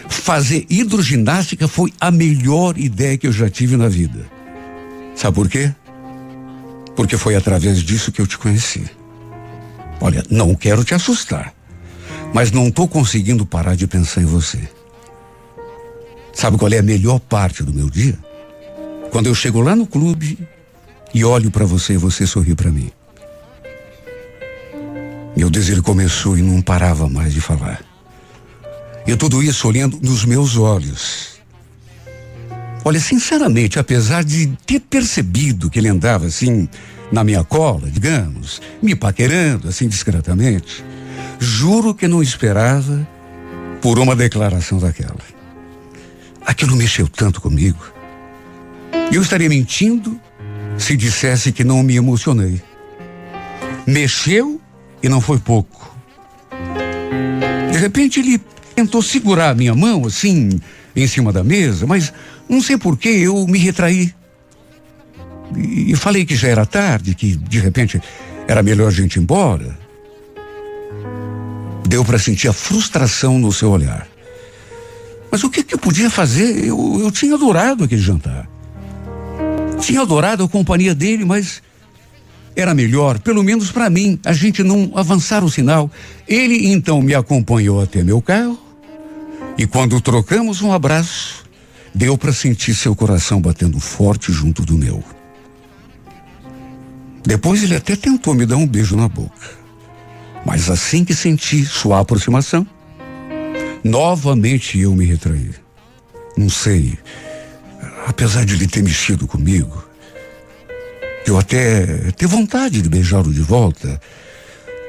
Fazer hidroginástica foi a melhor ideia que eu já tive na vida. Sabe por quê? Porque foi através disso que eu te conheci. Olha, não quero te assustar, mas não estou conseguindo parar de pensar em você. Sabe qual é a melhor parte do meu dia? Quando eu chego lá no clube e olho para você e você sorri para mim. Meu desejo começou e não parava mais de falar. E tudo isso olhando nos meus olhos. Olha, sinceramente, apesar de ter percebido que ele andava assim na minha cola, digamos, me paquerando assim discretamente, juro que não esperava por uma declaração daquela. Aquilo mexeu tanto comigo. Eu estaria mentindo se dissesse que não me emocionei. Mexeu e não foi pouco. De repente ele tentou segurar minha mão assim em cima da mesa, mas não sei por que eu me retraí. E, falei que já era tarde, que de repente era melhor a gente ir embora. Deu para sentir a frustração no seu olhar. Mas o que, que eu podia fazer? Eu, eu tinha adorado aquele jantar. Tinha adorado a companhia dele, mas era melhor, pelo menos para mim, a gente não avançar o sinal. Ele então me acompanhou até meu carro e quando trocamos um abraço, deu para sentir seu coração batendo forte junto do meu. Depois ele até tentou me dar um beijo na boca. Mas assim que senti sua aproximação, novamente eu me retraí. Não sei, apesar de ele ter mexido comigo, eu até ter vontade de beijá-lo de volta,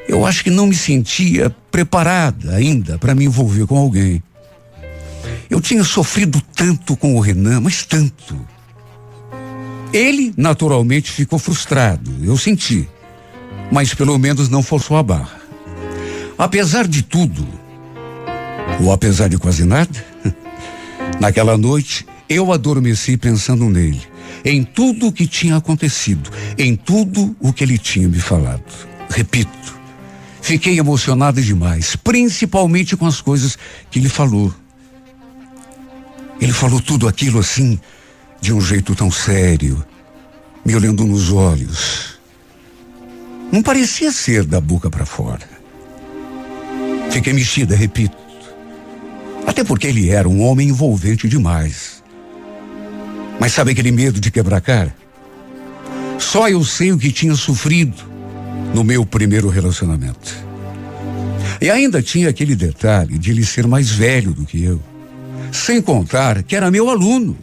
eu acho que não me sentia preparada ainda para me envolver com alguém. Eu tinha sofrido tanto com o Renan, mas tanto. Ele, naturalmente, ficou frustrado, eu senti. Mas pelo menos não forçou a barra. Apesar de tudo, ou apesar de quase nada, naquela noite eu adormeci pensando nele, em tudo o que tinha acontecido, em tudo o que ele tinha me falado. Repito, fiquei emocionada demais, principalmente com as coisas que ele falou. Ele falou tudo aquilo assim, de um jeito tão sério, me olhando nos olhos. Não parecia ser da boca para fora. Fiquei mexida, repito. Até porque ele era um homem envolvente demais. Mas sabe aquele medo de quebrar cara? Só eu sei o que tinha sofrido no meu primeiro relacionamento. E ainda tinha aquele detalhe de ele ser mais velho do que eu. Sem contar que era meu aluno.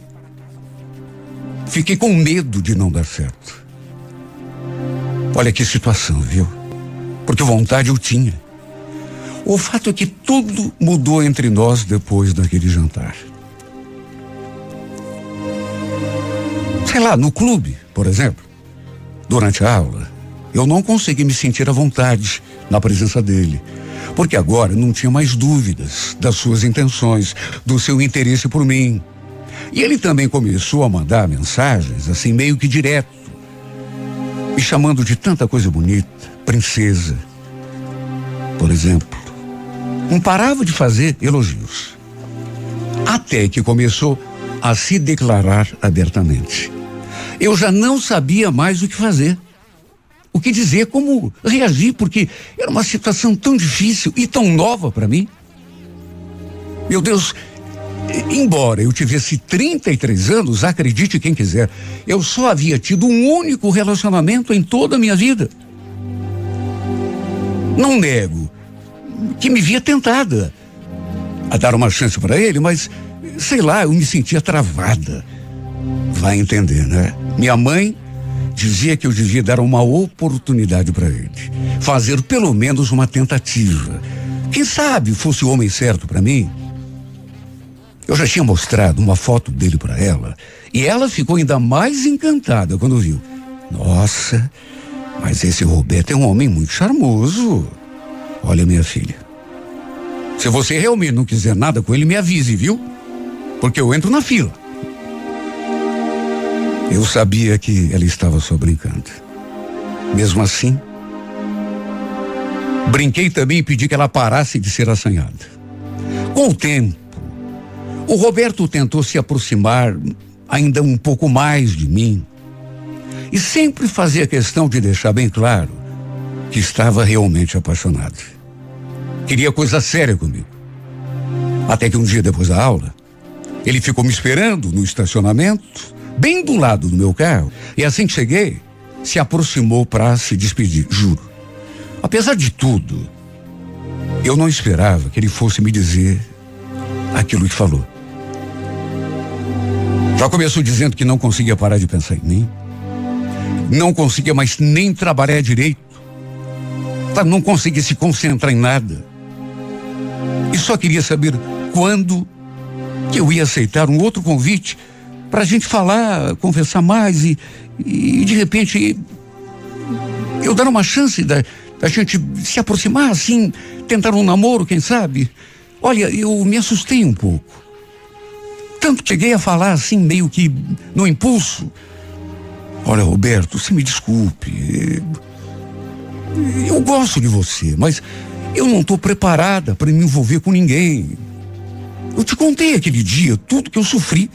Fiquei com medo de não dar certo. Olha que situação, viu? Porque vontade eu tinha. O fato é que tudo mudou entre nós depois daquele jantar. Sei lá, no clube, por exemplo, durante a aula, eu não consegui me sentir à vontade na presença dele. Porque agora não tinha mais dúvidas das suas intenções, do seu interesse por mim. E ele também começou a mandar mensagens, assim, meio que direto, me chamando de tanta coisa bonita, princesa, por exemplo. Não parava de fazer elogios. Até que começou a se declarar abertamente. Eu já não sabia mais o que fazer. O que dizer, como reagir, porque era uma situação tão difícil e tão nova para mim. Meu Deus, embora eu tivesse 33 anos, acredite quem quiser, eu só havia tido um único relacionamento em toda a minha vida. Não nego que me via tentada a dar uma chance para ele, mas sei lá, eu me sentia travada. Vai entender, né? Minha mãe dizia que eu devia dar uma oportunidade para ele, fazer pelo menos uma tentativa. Quem sabe fosse o homem certo para mim? Eu já tinha mostrado uma foto dele para ela E ela ficou ainda mais encantada quando viu. Nossa, mas esse Roberto é um homem muito charmoso. Olha, minha filha. Se você realmente não quiser nada com ele, me avise, viu? Porque eu entro na fila. Eu sabia que ela estava só brincando. Mesmo assim, brinquei também e pedi que ela parasse de ser assanhada. Com o tempo, o Roberto tentou se aproximar ainda um pouco mais de mim e sempre fazia questão de deixar bem claro que estava realmente apaixonado. Queria coisa séria comigo. Até que um dia depois da aula, ele ficou me esperando no estacionamento, bem do lado do meu carro, e assim que cheguei, se aproximou para se despedir, juro. Apesar de tudo, eu não esperava que ele fosse me dizer aquilo que falou. Já começou dizendo que não conseguia parar de pensar em mim, não conseguia mais nem trabalhar direito, tá, não conseguia se concentrar em nada. E só queria saber quando que eu ia aceitar um outro convite para a gente falar, conversar mais e, e de repente eu dar uma chance da, da gente se aproximar assim, tentar um namoro, quem sabe. Olha, eu me assustei um pouco. Tanto cheguei a falar assim, meio que no impulso. Olha, Roberto, você me desculpe. Eu gosto de você, mas eu não estou preparada para me envolver com ninguém. Eu te contei aquele dia tudo que eu sofri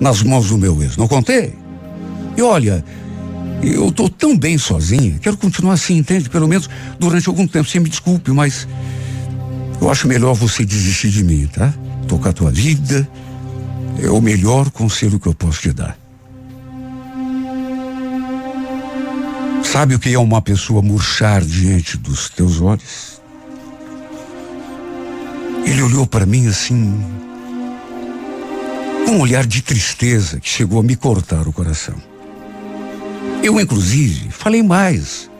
nas mãos do meu ex, não contei? E olha, eu estou tão bem sozinha, quero continuar assim, entende? Pelo menos durante algum tempo. Você me desculpe, mas eu acho melhor você desistir de mim, tá? Tocar a tua vida é o melhor conselho que eu posso te dar. Sabe o que é uma pessoa murchar diante dos teus olhos? Ele olhou para mim assim, um olhar de tristeza que chegou a me cortar o coração. Eu, inclusive, falei mais.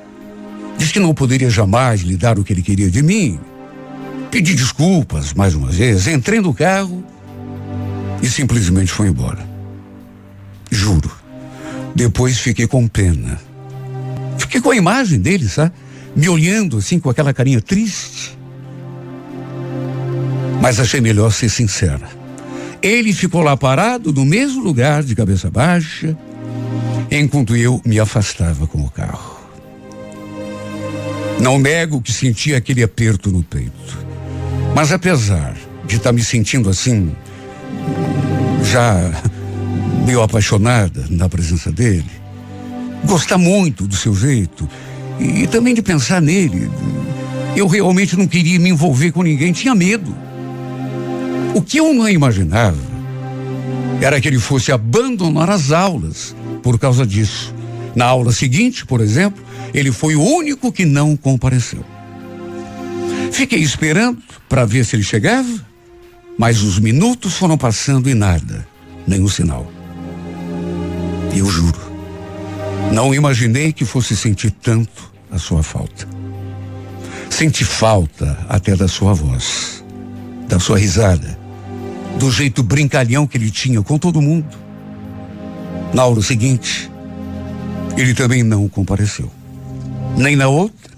Disse que não poderia jamais lhe dar o que ele queria de mim. Pedi desculpas mais uma vez, entrei no carro e simplesmente foi embora. Juro. Depois fiquei com pena. Fiquei com a imagem dele, sabe? Me olhando assim com aquela carinha triste. Mas achei melhor ser sincera. Ele ficou lá parado no mesmo lugar, de cabeça baixa, enquanto eu me afastava com o carro. Não nego que senti aquele aperto no peito. Mas apesar de estar tá me sentindo assim, já meio apaixonada na presença dele, gostar muito do seu jeito e também de pensar nele. Eu realmente não queria me envolver com ninguém, tinha medo. O que eu não imaginava era que ele fosse abandonar as aulas por causa disso. Na aula seguinte, por exemplo, ele foi o único que não compareceu. Fiquei esperando para ver se ele chegava mas os minutos foram passando e nada, nenhum sinal. E eu juro, não imaginei que fosse sentir tanto a sua falta. Senti falta até da sua voz, da sua risada, do jeito brincalhão que ele tinha com todo mundo. Na aula seguinte, ele também não compareceu. Nem na outra,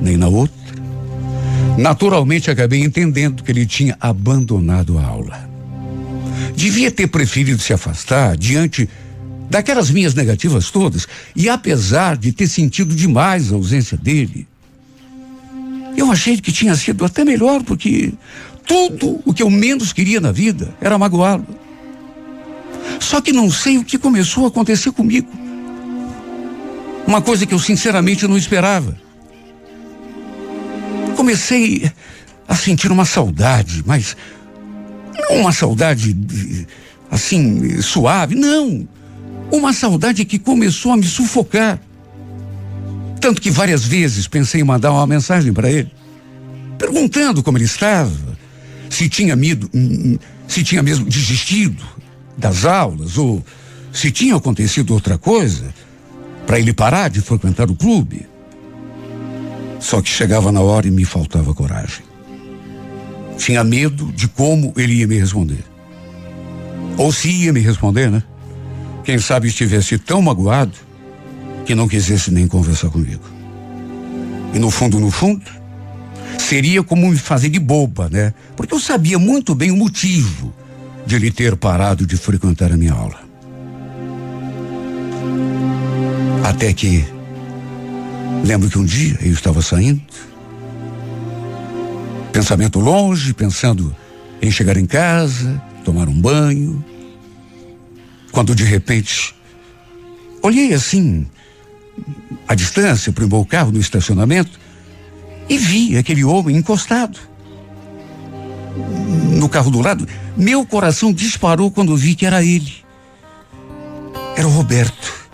nem na outra Naturalmente acabei entendendo que ele tinha abandonado a aula. Devia ter preferido se afastar diante daquelas minhas negativas todas, e apesar de ter sentido demais a ausência dele, eu achei que tinha sido até melhor, porque tudo o que eu menos queria na vida era magoá-lo. Só que não sei o que começou a acontecer comigo. Uma coisa que eu sinceramente não esperava comecei a sentir uma saudade, mas não uma saudade assim suave, não. Uma saudade que começou a me sufocar. Tanto que várias vezes pensei em mandar uma mensagem para ele, perguntando como ele estava, se tinha medo, se tinha mesmo desistido das aulas ou se tinha acontecido outra coisa para ele parar de frequentar o clube. Só que chegava na hora e me faltava coragem. Tinha medo de como ele ia me responder. Ou se ia me responder, né? Quem sabe estivesse tão magoado que não quisesse nem conversar comigo. E no fundo, no fundo, seria como me fazer de boba, né? Porque eu sabia muito bem o motivo de ele ter parado de frequentar a minha aula. Até que lembro que um dia eu estava saindo, pensamento longe, pensando em chegar em casa, tomar um banho, quando de repente olhei assim a distância para o meu carro no estacionamento e vi aquele homem encostado no carro do lado. Meu coração disparou quando vi que era ele. Era o Roberto.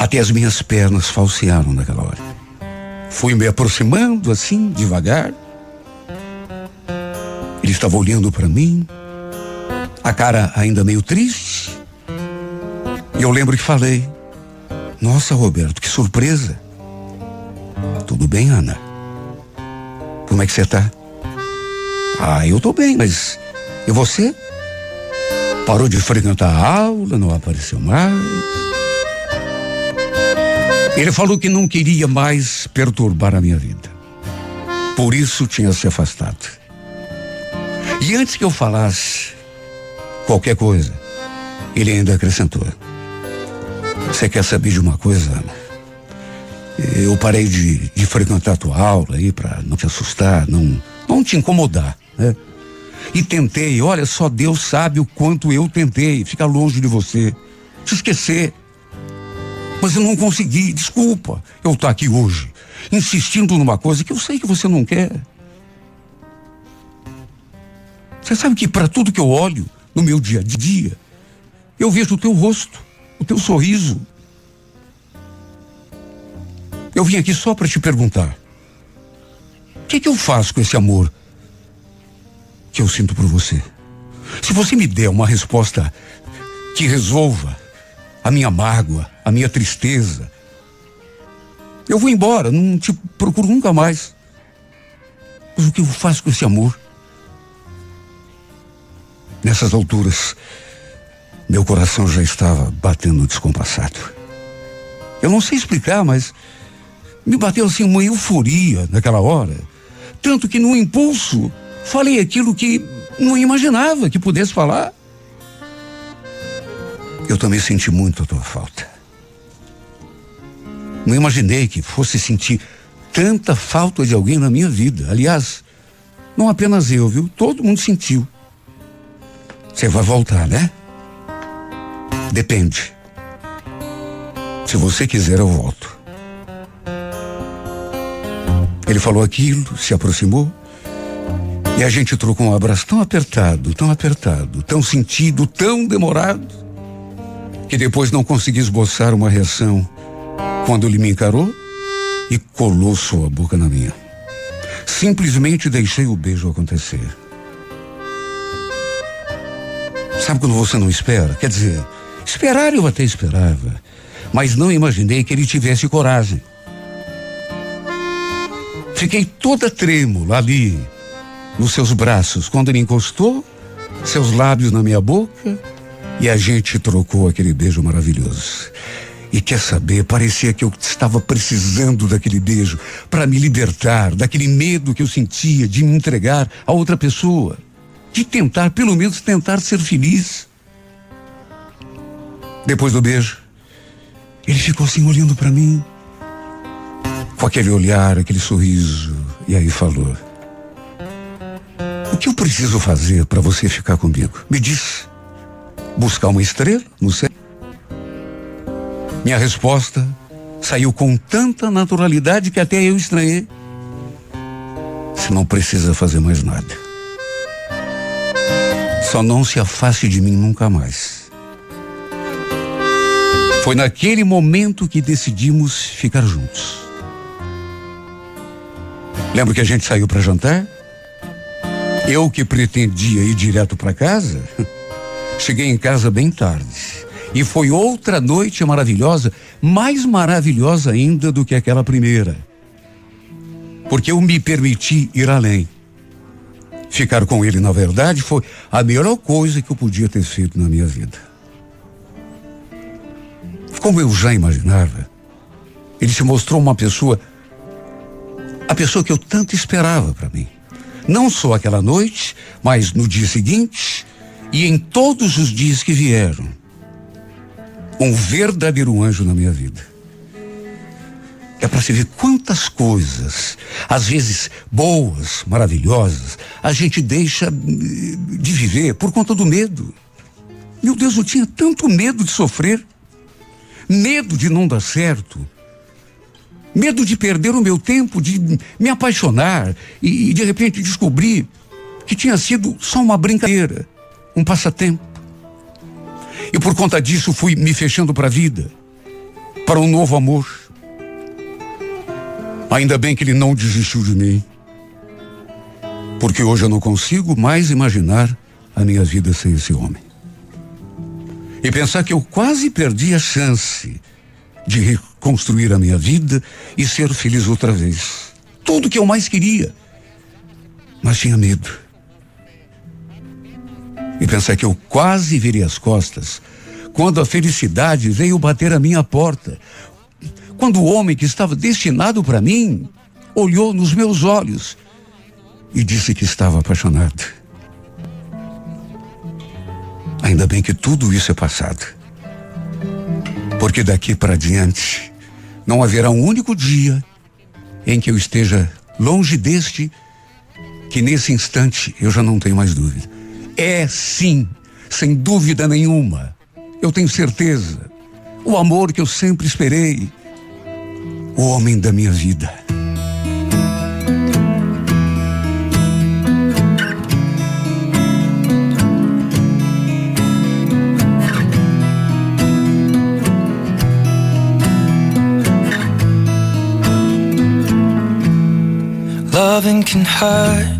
Até as minhas pernas falsearam naquela hora. Fui me aproximando assim, devagar. Ele estava olhando para mim, a cara ainda meio triste. E eu lembro que falei: Nossa, Roberto, que surpresa. Tudo bem, Ana? Como é que você está? Ah, eu estou bem, mas e você? Parou de frequentar a aula, não apareceu mais? Ele falou que não queria mais perturbar a minha vida. Por isso tinha se afastado. E antes que eu falasse qualquer coisa, ele ainda acrescentou: Você quer saber de uma coisa, Ana? Eu parei de, de frequentar a tua aula aí para não te assustar, não, não te incomodar, né? E tentei, olha, só Deus sabe o quanto eu tentei ficar longe de você, te esquecer. Mas eu não consegui, desculpa eu estar aqui hoje, insistindo numa coisa que eu sei que você não quer. Você sabe que para tudo que eu olho no meu dia a dia, eu vejo o teu rosto, o teu sorriso. Eu vim aqui só para te perguntar: o que, que eu faço com esse amor que eu sinto por você? Se você me der uma resposta que resolva a minha mágoa, a minha tristeza, eu vou embora, não te procuro nunca mais. Mas o que eu faço com esse amor? Nessas alturas, meu coração já estava batendo descompassado. Eu não sei explicar, mas me bateu assim uma euforia naquela hora. Tanto que no impulso falei aquilo que não imaginava que pudesse falar. Eu também senti muito a tua falta. Não imaginei que fosse sentir tanta falta de alguém na minha vida. Aliás, não apenas eu, viu? Todo mundo sentiu. Você vai voltar, né? Depende. Se você quiser, eu volto. Ele falou aquilo, se aproximou. E a gente trocou um abraço tão apertado, tão apertado, tão sentido, tão demorado, que depois não consegui esboçar uma reação quando ele me encarou e colou sua boca na minha. Simplesmente deixei o beijo acontecer. Sabe quando você não espera? Quer dizer, esperar eu até esperava, mas não imaginei que ele tivesse coragem. Fiquei toda trêmula ali, nos seus braços, quando ele encostou seus lábios na minha boca e a gente trocou aquele beijo maravilhoso. E quer saber, parecia que eu estava precisando daquele beijo para me libertar daquele medo que eu sentia de me entregar a outra pessoa, de tentar, pelo menos tentar ser feliz. Depois do beijo, ele ficou assim olhando para mim, com aquele olhar, aquele sorriso, e aí falou: O que eu preciso fazer para você ficar comigo? Me diz. Buscar uma estrela no céu? Minha resposta saiu com tanta naturalidade que até eu estranhei. Você não precisa fazer mais nada. Só não se afaste de mim nunca mais. Foi naquele momento que decidimos ficar juntos. Lembra que a gente saiu para jantar? Eu que pretendia ir direto para casa, cheguei em casa bem tarde. E foi outra noite maravilhosa, mais maravilhosa ainda do que aquela primeira. Porque eu me permiti ir além. Ficar com ele, na verdade, foi a melhor coisa que eu podia ter feito na minha vida. Como eu já imaginava, ele se mostrou uma pessoa, a pessoa que eu tanto esperava para mim. Não só aquela noite, mas no dia seguinte e em todos os dias que vieram. Um verdadeiro anjo na minha vida. É para se ver quantas coisas, às vezes boas, maravilhosas, a gente deixa de viver por conta do medo. Meu Deus, eu tinha tanto medo de sofrer, medo de não dar certo, medo de perder o meu tempo, de me apaixonar e, e de repente descobrir que tinha sido só uma brincadeira, um passatempo. E por conta disso fui me fechando para a vida, para um novo amor. Ainda bem que ele não desistiu de mim. Porque hoje eu não consigo mais imaginar a minha vida sem esse homem. E pensar que eu quase perdi a chance de reconstruir a minha vida e ser feliz outra vez. Tudo que eu mais queria. Mas tinha medo. E pensar que eu quase virei as costas quando a felicidade veio bater a minha porta, quando o homem que estava destinado para mim olhou nos meus olhos e disse que estava apaixonado. Ainda bem que tudo isso é passado. Porque daqui para diante não haverá um único dia em que eu esteja longe deste que nesse instante eu já não tenho mais dúvida. É sim, sem dúvida nenhuma. Eu tenho certeza. O amor que eu sempre esperei, o homem da minha vida. Loving can hurt.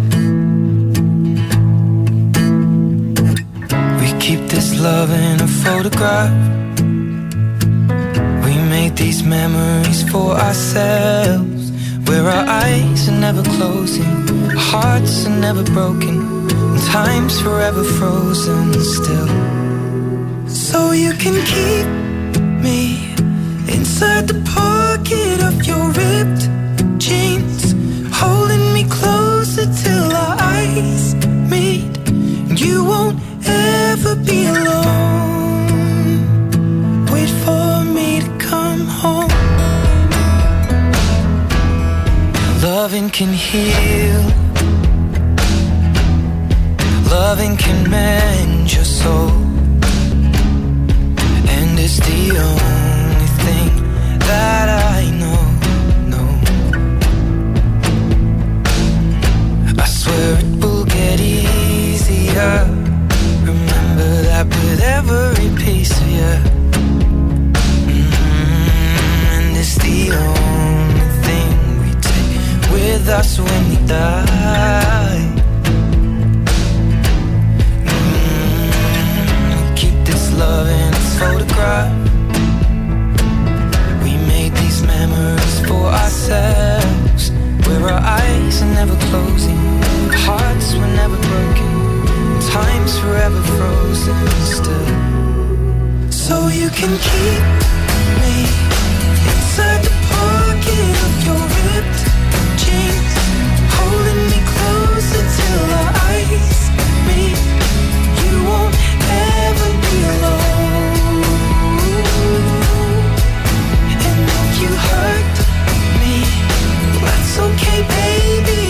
This love in a photograph. We made these memories for ourselves. Where our eyes are never closing Our hearts are never broken And time's forever frozen still. So you can keep me Inside the pocket of your ripped jeans Holding me closer till our eyes meet. You won't can heal. Loving can mend your soul. And it's the only every piece of you. Mm-hmm. And it's the only thing we take with us when we die. Mm, keep this love in its photograph. We made these memories for ourselves, where our eyes are never closing, hearts were never broken, time's forever frozen still. So you can keep me inside the pocket of your ripped jeans Holding me closer till our eyes meet. You won't ever be alone. And if you hurt me, that's okay baby,